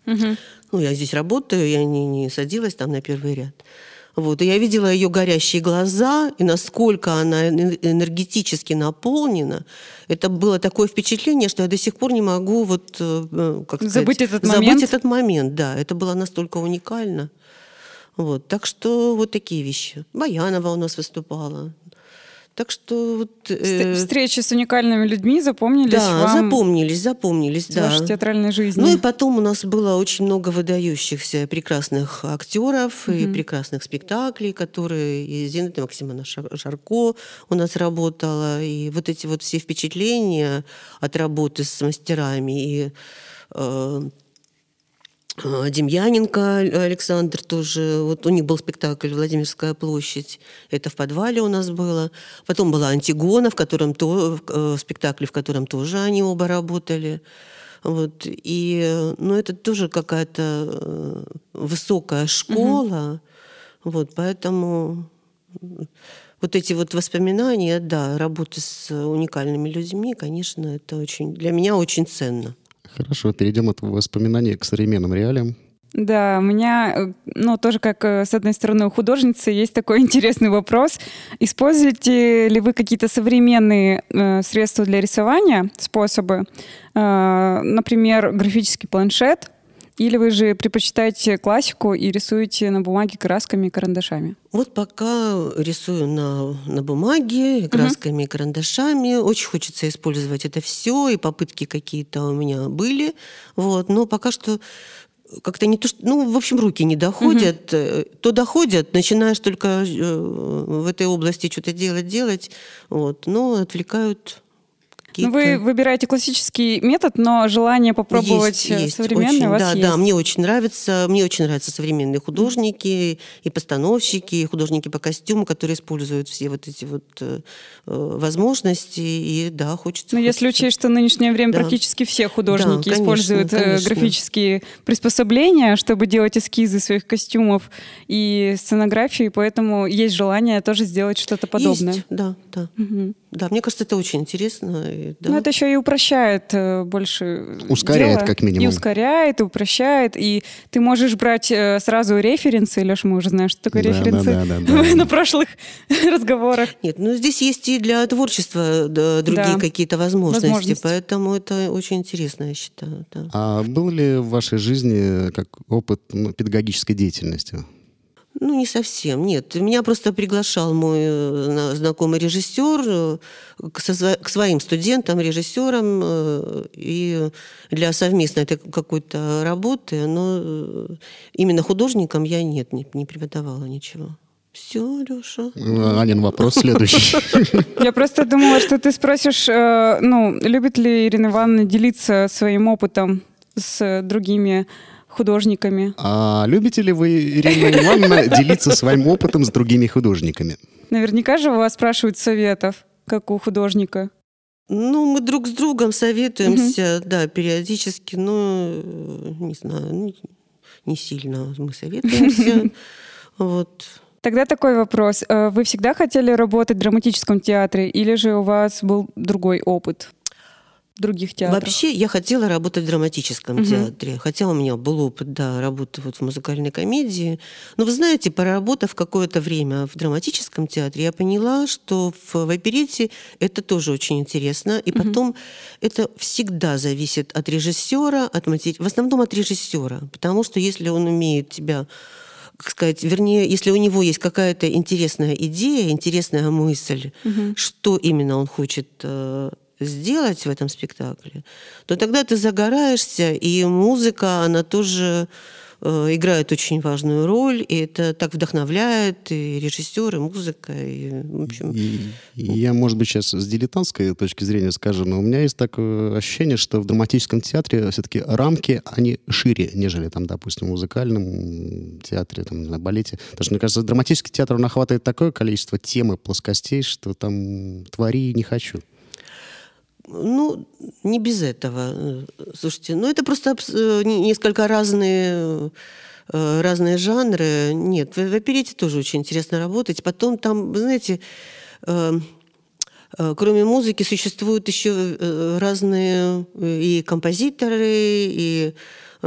угу. ну, я здесь работаю, я не, не садилась там на первый ряд. Вот. И я видела ее горящие глаза, и насколько она энергетически наполнена. Это было такое впечатление, что я до сих пор не могу вот, э, как забыть сказать, этот момент. Забыть этот момент, да. Это было настолько уникально. Вот. Так что вот такие вещи. Баянова у нас выступала. Так что вот, э... встречи с уникальными людьми запомнились да, вам? запомнились, запомнились, да. Вашей театральной жизни. Ну и потом у нас было очень много выдающихся прекрасных актеров mm-hmm. и прекрасных спектаклей, которые и Зината Максимовна Шарко у нас работала, и вот эти вот все впечатления от работы с мастерами и э, Демьяненко Александр тоже, вот у них был спектакль «Владимирская площадь», это в подвале у нас было. Потом была «Антигона», в, котором то, в спектакле, в котором тоже они оба работали. Вот. И, ну, это тоже какая-то э, высокая школа. Угу. Вот, поэтому вот эти вот воспоминания, да, работы с уникальными людьми, конечно, это очень, для меня очень ценно. Хорошо, перейдем от воспоминаний к современным реалиям. Да, у меня, э, ну, тоже как, э, с одной стороны, у художницы есть такой [laughs] интересный вопрос. Используете ли вы какие-то современные э, средства для рисования, способы? Э, например, графический планшет, или вы же предпочитаете классику и рисуете на бумаге красками и карандашами? Вот пока рисую на, на бумаге, красками и карандашами. Очень хочется использовать это все, и попытки какие-то у меня были. Вот. Но пока что как-то не то, что, ну, в общем, руки не доходят. Угу. То доходят, начинаешь только э, в этой области что-то делать, делать, вот, но отвлекают какие-то. Вы выбираете классический метод, но желание попробовать есть, есть, современный очень, у вас да, есть. Да, мне очень нравится, мне очень нравятся современные художники и постановщики, и художники по костюму, которые используют все вот эти вот э, возможности, и да, хочется. Ну, если учесть, что в нынешнее время да. практически все художники да, конечно, используют э, конечно. графические приспособления, чтобы делать эскизы своих костюмов и сценографии, поэтому есть желание тоже сделать что-то подобное. Есть, да, да. Угу. Да, мне кажется, это очень интересно. И, да. Ну, это еще и упрощает э, больше Ускоряет, дело, как минимум. И ускоряет, и упрощает. И ты можешь брать э, сразу референсы. Леша, мы уже знаем, что такое да, референсы да, да, да, [laughs] да. на прошлых [laughs] разговорах. Нет, ну здесь есть и для творчества да, другие да. какие-то возможности, возможности, поэтому это очень интересно, я считаю. Да. А был ли в вашей жизни как опыт ну, педагогической деятельности? Ну, не совсем, нет. Меня просто приглашал мой э, знакомый режиссер э, к, своим студентам, режиссерам, э, и для совместной какой-то работы, но именно художникам я нет, не, не преподавала ничего. Все, Леша. Анин вопрос следующий. Я просто думала, что ты спросишь, ну, любит ли Ирина Ивановна делиться своим опытом с другими художниками. А любите ли вы, Ирина Ивановна, [laughs] делиться своим опытом с другими художниками? Наверняка же у вас спрашивают советов, как у художника. Ну, мы друг с другом советуемся, угу. да, периодически, но, не знаю, не сильно мы советуемся. [laughs] Вот. Тогда такой вопрос. Э, вы всегда хотели работать в драматическом театре или же у вас был другой опыт? Других театрах? Вообще, я хотела работать в драматическом угу. театре. Хотя у меня был опыт, да, работы вот в музыкальной комедии. Но вы знаете, поработав какое-то время в драматическом театре, я поняла, что в, в оперете это тоже очень интересно. И угу. потом это всегда зависит от режиссера, от матери... в основном от режиссера. Потому что если он умеет тебя как сказать, вернее, если у него есть какая-то интересная идея, интересная мысль, угу. что именно он хочет э, сделать в этом спектакле, то тогда ты загораешься, и музыка, она тоже э, играет очень важную роль, и это так вдохновляет и режиссер, и музыка, и в общем. И, и я, может быть, сейчас с дилетантской точки зрения скажу, но у меня есть такое ощущение, что в драматическом театре все-таки рамки они шире, нежели там, допустим, в музыкальном театре, там на балете. Потому что мне кажется, драматический театр он охватывает такое количество темы, плоскостей, что там твори не хочу. Ну, не без этого. Слушайте, ну это просто э, несколько разные э, разные жанры. Нет, в, в оперете тоже очень интересно работать. Потом там, вы знаете, э, кроме музыки существуют еще разные и композиторы, и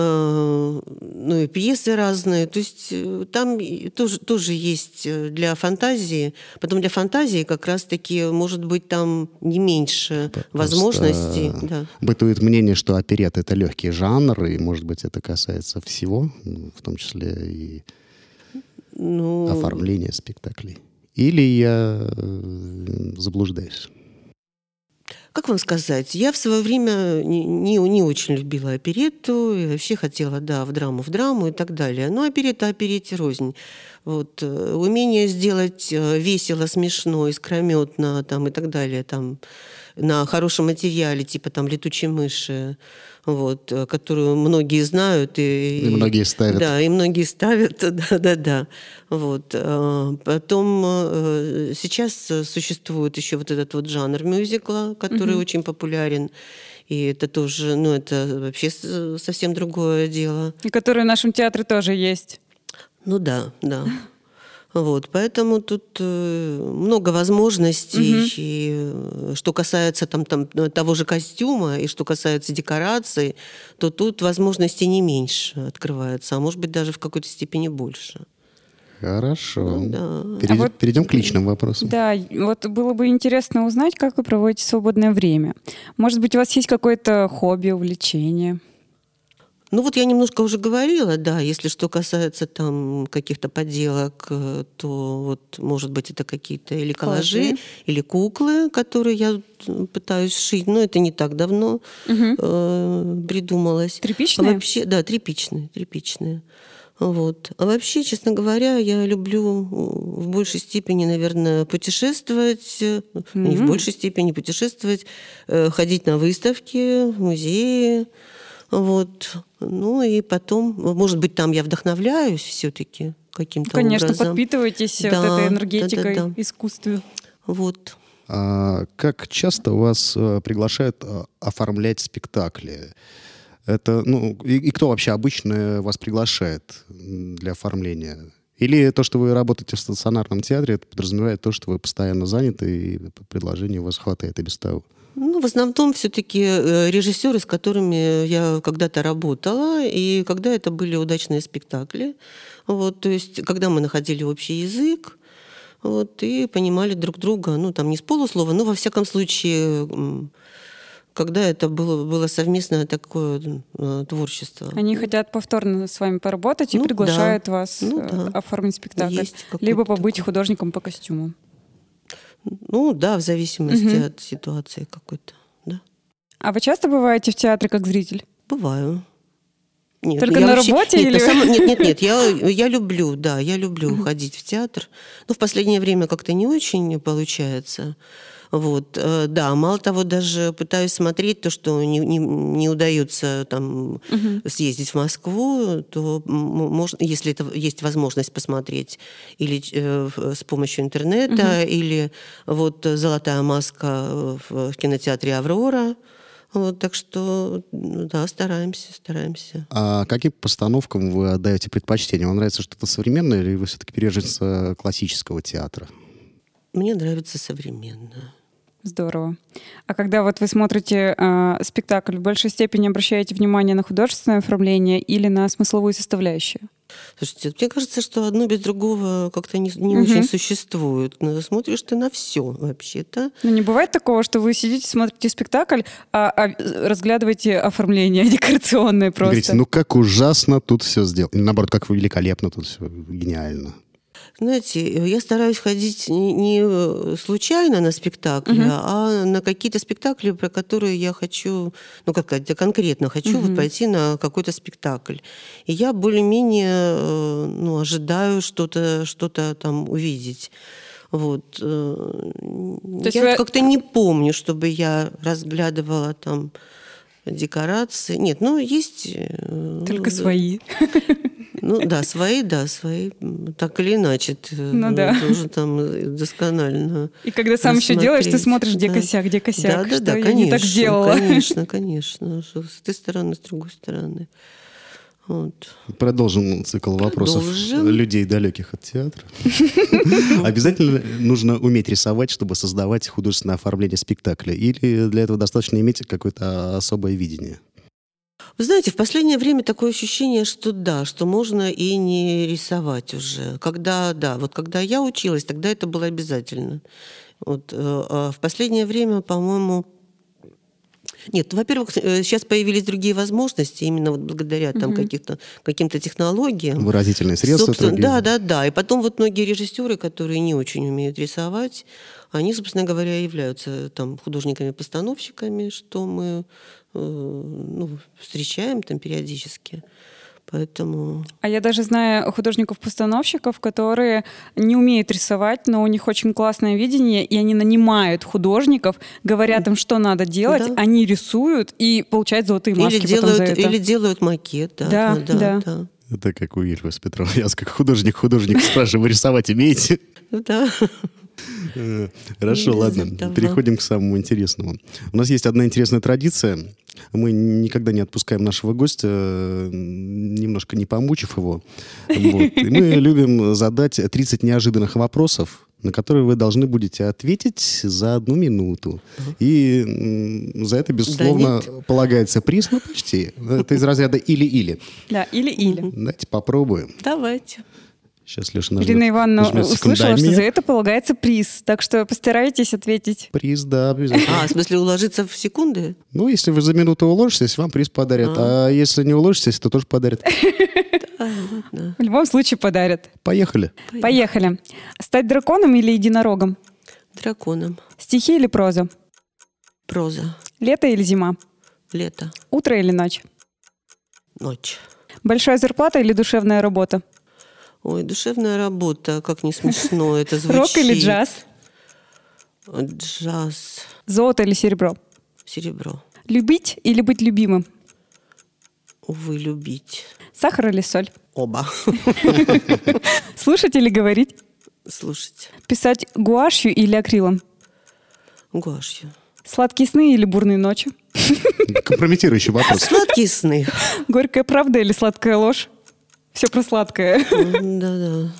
ну и пьесы разные. То есть э, там тоже, тоже есть э, для фантазии. Потом для фантазии как раз-таки может быть там не меньше Просто возможностей. Да. Бытует мнение, что оперет — это легкий жанр, и, может быть, это касается всего, в том числе и ну... оформления спектаклей. Или я заблуждаюсь? Как вам сказать, я в свое время не, не, не очень любила оперетту, и вообще хотела, да, в драму, в драму и так далее. Но оперетта оперетте рознь. Вот, э, умение сделать э, весело, смешно, искрометно там, и так далее, там, на хорошем материале, типа там «Летучие мыши», вот, э, которую многие знают. И, и многие ставят. Да, и многие ставят, [laughs] да-да-да. Вот. Э, потом э, сейчас существует еще вот этот вот жанр мюзикла, который угу. очень популярен. И это тоже, ну, это вообще совсем другое дело. И который в нашем театре тоже есть. Ну да, да. [laughs] Вот, поэтому тут э, много возможностей. Угу. И э, что касается там, там, того же костюма, и что касается декораций, то тут возможностей не меньше открывается, а может быть даже в какой-то степени больше. Хорошо. Ну, да. Перейдем, а вот, перейдем к личным вопросам. Да, вот было бы интересно узнать, как вы проводите свободное время. Может быть, у вас есть какое-то хобби, увлечение? Ну вот я немножко уже говорила, да, если что касается там каких-то поделок, э, то вот, может быть, это какие-то или коллажи, коллажи. или куклы, которые я пытаюсь шить, но это не так давно угу. э, придумалось. Тряпичные? Вообще, да, тряпичные, тряпичные. Вот. А вообще, честно говоря, я люблю в большей степени, наверное, путешествовать, mm-hmm. не в большей степени путешествовать, э, ходить на выставки, музеи, вот. Ну и потом, может быть, там я вдохновляюсь все-таки каким-то Конечно, образом. подпитываетесь да, вот этой энергетикой да, да, да. искусства. Вот. А как часто вас э, приглашают э, оформлять спектакли? Это, ну, и, и кто вообще обычно вас приглашает для оформления? Или то, что вы работаете в стационарном театре, это подразумевает то, что вы постоянно заняты, и предложений у вас хватает и без того? Ну, в основном все-таки э, режиссеры, с которыми я когда-то работала, и когда это были удачные спектакли. Вот, то есть, когда мы находили общий язык, вот, и понимали друг друга, ну, там не с полуслова, но, во всяком случае, когда это было, было совместное такое э, творчество. Они хотят повторно с вами поработать и ну, приглашают да. вас ну, э, да. оформить спектакль. Либо побыть такой. художником по костюму. Ну да, в зависимости угу. от ситуации какой-то. Да. А вы часто бываете в театре как зритель? Бываю. Нет, Только на вообще, работе нет, или? Самом, [laughs] нет, нет, нет, я, я люблю, да, я люблю угу. ходить в театр. Но в последнее время как-то не очень получается. Вот, э, да, мало того, даже пытаюсь смотреть то, что не, не, не удается там угу. съездить в Москву, то можно, если это есть возможность посмотреть или э, с помощью интернета, угу. или вот «Золотая маска» в, в кинотеатре «Аврора», вот, так что, да, стараемся, стараемся. А каким постановкам вы отдаете предпочтение? Вам нравится что-то современное или вы все-таки пережитесь классического театра? Мне нравится современное. Здорово. А когда вот вы смотрите э, спектакль, в большей степени обращаете внимание на художественное оформление или на смысловую составляющую? Слушайте, мне кажется, что одно без другого как-то не, не угу. очень существует. Но смотришь ты на все вообще-то. Но не бывает такого, что вы сидите, смотрите спектакль, а, а разглядываете оформление [laughs] декорационное просто. Говорите, ну как ужасно тут все сделано. Наоборот, как великолепно тут все гениально. Знаете, я стараюсь ходить не, не э, случайно на спектакли, угу. а на какие-то спектакли, про которые я хочу, ну как сказать, конкретно хочу угу. вот пойти на какой-то спектакль. И я более-менее э, ну, ожидаю что-то что там увидеть. Вот. Э, То я вы... как-то не помню, чтобы я разглядывала там декорации. Нет, ну есть... Только ну, свои. Ну да, свои, да, свои, так или иначе. Ты ну, да. тоже там досконально И когда сам еще делаешь, ты смотришь, где да. косяк, где косяк. Да, да, да, я конечно, не так сделала. Конечно, конечно. С этой стороны, с другой стороны. Вот. Продолжим цикл вопросов Продолжим. людей, далеких от театра. [laughs] Обязательно нужно уметь рисовать, чтобы создавать художественное оформление спектакля? Или для этого достаточно иметь какое-то особое видение? Вы знаете, в последнее время такое ощущение, что да, что можно и не рисовать уже. Когда, да, вот когда я училась, тогда это было обязательно. Вот, э, а в последнее время, по-моему, нет, во-первых, сейчас э, появились другие возможности, именно вот благодаря там, угу. каких-то, каким-то технологиям. Выразительные средства. Да, да, да. И потом вот многие режиссеры, которые не очень умеют рисовать, они, собственно говоря, являются там художниками-постановщиками, что мы Э, ну, встречаем там периодически. Поэтому... А я даже знаю художников-постановщиков, которые не умеют рисовать, но у них очень классное видение, и они нанимают художников, говорят им, что надо делать, да. они рисуют и получают золотые маски или делают, за это. Или делают макет, да. Да, да. да. да. Это как у Ильфа Петрова. Я как художник-художник спрашиваю, рисовать умеете? Да. Э, хорошо, ладно. Переходим к самому интересному. У нас есть одна интересная традиция. Мы никогда не отпускаем нашего гостя, э, немножко не помучив его. Вот. И мы [laughs] любим задать 30 неожиданных вопросов, на которые вы должны будете ответить за одну минуту. И за это, безусловно, да полагается приз, ну почти. Это из разряда или-или. Да, или-или. Давайте попробуем. Давайте. Сейчас Леша нажмет, Ирина Ивановна услышала, что за это полагается приз. Так что постарайтесь ответить. Приз, да, обязательно. А, в смысле уложиться в секунды? Ну, если вы за минуту уложитесь, вам приз подарят. А, а если не уложитесь, то тоже подарят. [laughs] В любом случае подарят. Поехали. Поехали. Стать драконом или единорогом? Драконом. Стихи или проза? Проза. Лето или зима? Лето. Утро или ночь? Ночь. Большая зарплата или душевная работа? Ой, душевная работа, как не смешно [laughs] это звучит. Рок или джаз? Джаз. Золото или серебро? Серебро. Любить или быть любимым? Увы, любить. Сахар или соль? Оба. [laughs] Слушать или говорить? Слушать. Писать гуашью или акрилом? Гуашью. Сладкие сны или бурные ночи? Компрометирующий вопрос. Сладкие сны. Горькая правда или сладкая ложь? Все про сладкое. Да-да.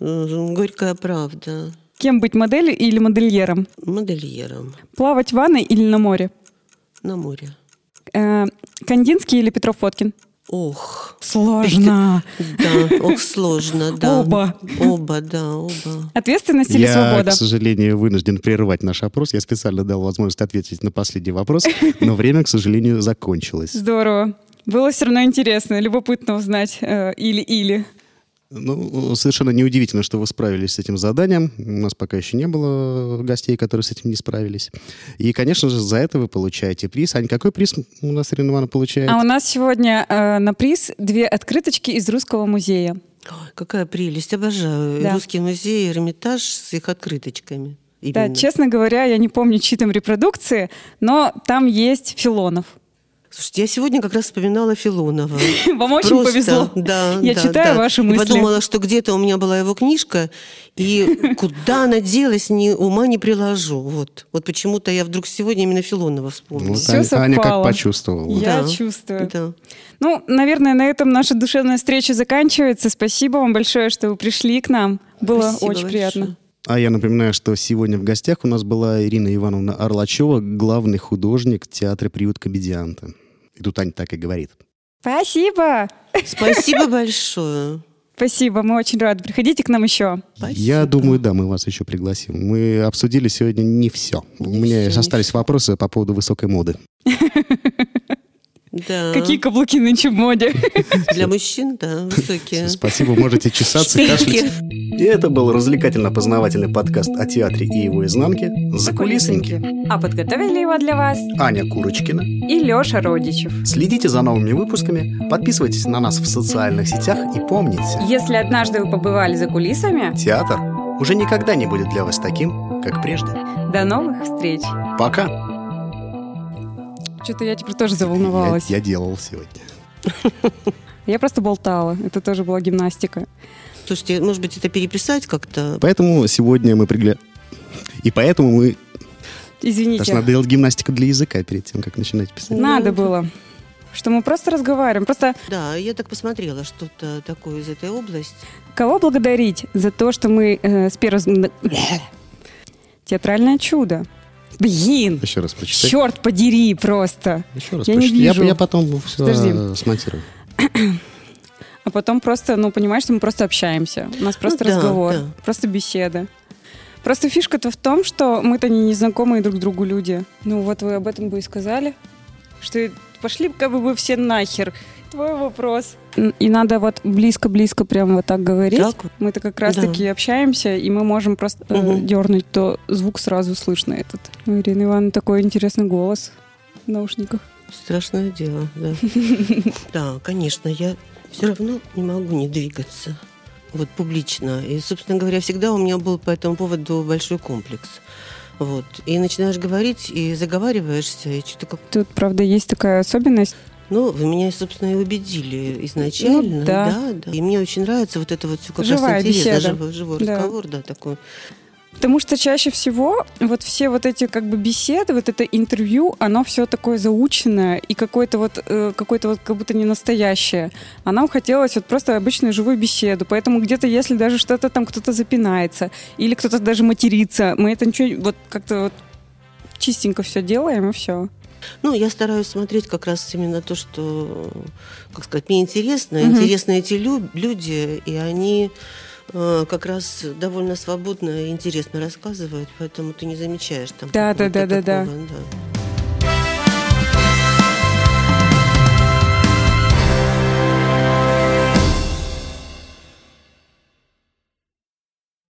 Горькая правда. Кем быть, моделью или модельером? Модельером. Плавать в ванной или на море? На море. Э, Кандинский или Петров Фоткин? Ох. Сложно. [laughs] Да, ох, сложно, да. Оба. Оба, да, оба. Ответственность или я, свобода? к сожалению, вынужден прерывать наш опрос. Я специально дал возможность ответить на последний вопрос, но время, к сожалению, закончилось. Здорово. Было все равно интересно, любопытно узнать э, или-или. Ну, совершенно неудивительно, что вы справились с этим заданием. У нас пока еще не было гостей, которые с этим не справились. И, конечно же, за это вы получаете приз. Ань, какой приз у нас Ирина Ивановна получает? А у нас сегодня э, на приз две открыточки из Русского музея. Ой, какая прелесть. Обожаю. Да. Русский музей, Эрмитаж с их открыточками. Именно. Да, честно говоря, я не помню, чьи там репродукции, но там есть Филонов. Слушайте, я сегодня как раз вспоминала Филонова. [laughs] Вам очень Просто, повезло. Да, я да, читаю да. ваши мысли. И подумала, что где-то у меня была его книжка, и [laughs] куда она делась, ни ума не приложу. Вот, вот почему-то я вдруг сегодня именно Филонова вспомнила. Вот Все Аня, Аня как почувствовала. Я да. чувствую. Да. Ну, наверное, на этом наша душевная встреча заканчивается. Спасибо вам большое, что вы пришли к нам. Было Спасибо очень большое. приятно. А я напоминаю, что сегодня в гостях у нас была Ирина Ивановна Орлачева, главный художник театра «Приют комедианта». И тут Аня так и говорит. Спасибо! Спасибо [laughs] большое. Спасибо, мы очень рады. Приходите к нам еще. Спасибо. Я думаю, да, мы вас еще пригласим. Мы обсудили сегодня не все. Не У меня все, остались вопросы по поводу высокой моды. [laughs] Да. Какие каблуки нынче в моде? [laughs] Для мужчин, да, высокие. Спасибо, можете чесаться, кашлять. И это был развлекательно-познавательный подкаст о театре и его изнанке «Закулисники». А подготовили его для вас Аня Курочкина. и Леша Родичев. Следите за новыми выпусками, подписывайтесь на нас в социальных сетях и помните, Если однажды вы побывали за кулисами, театр уже никогда не будет для вас таким, как прежде. до новых встреч. Пока. Что-то я теперь тоже заволновалась. Я, я делал сегодня. [laughs] Я просто болтала. Это тоже была гимнастика. Слушайте, может быть, это переписать как-то? Поэтому сегодня мы пригля... И поэтому мы... Извините. Что надо делать гимнастику для языка перед тем, как начинать писать. Надо было. Что мы просто разговариваем. Просто Да, я так посмотрела что-то такое из этой области. кого благодарить за то, что мы э, с первого... [coughs] Театральное чудо. Блин! Еще раз прочитай. Черт подери просто. Еще раз Я не прочитай. вижу. Я, я потом все Подожди. смонтирую. [clears throat] А потом просто, ну, понимаешь, что мы просто общаемся. У нас просто да, разговор, да. просто беседа. Просто фишка-то в том, что мы-то не незнакомые друг другу люди. Ну вот вы об этом бы и сказали. Что пошли как бы вы все нахер. Твой вопрос. И надо вот близко-близко прямо вот так говорить. Так. Мы-то как раз-таки общаемся, и мы можем просто э, Мгм. дернуть, то звук сразу слышно этот. У Ирины Ивановны такой интересный голос в наушниках. Страшное дело, да. [laughs] Да, конечно, я все равно не могу не двигаться. Вот публично. И, собственно говоря, всегда у меня был по этому поводу большой комплекс. Вот. И начинаешь говорить, и заговариваешься, и что-то как... Тут, правда, есть такая особенность. Ну, вы меня, собственно, и убедили изначально. Ну, да. да, да. И мне очень нравится вот это вот все как Живая раз интересно. беседа. Живой, живой Да. разговор, да, такой. Потому что чаще всего вот все вот эти как бы беседы, вот это интервью, оно все такое заученное и какое-то вот, э, какое-то вот как будто не настоящее. А нам хотелось вот просто обычную живую беседу. Поэтому где-то, если даже что-то там кто-то запинается или кто-то даже матерится, мы это ничего вот как-то вот чистенько все делаем и все. Ну, я стараюсь смотреть как раз именно то, что, как сказать, мне интересно. Мгм. Интересны эти лю- люди, и они э, как раз довольно свободно и интересно рассказывают, поэтому ты не замечаешь там Да, да, да, да, да.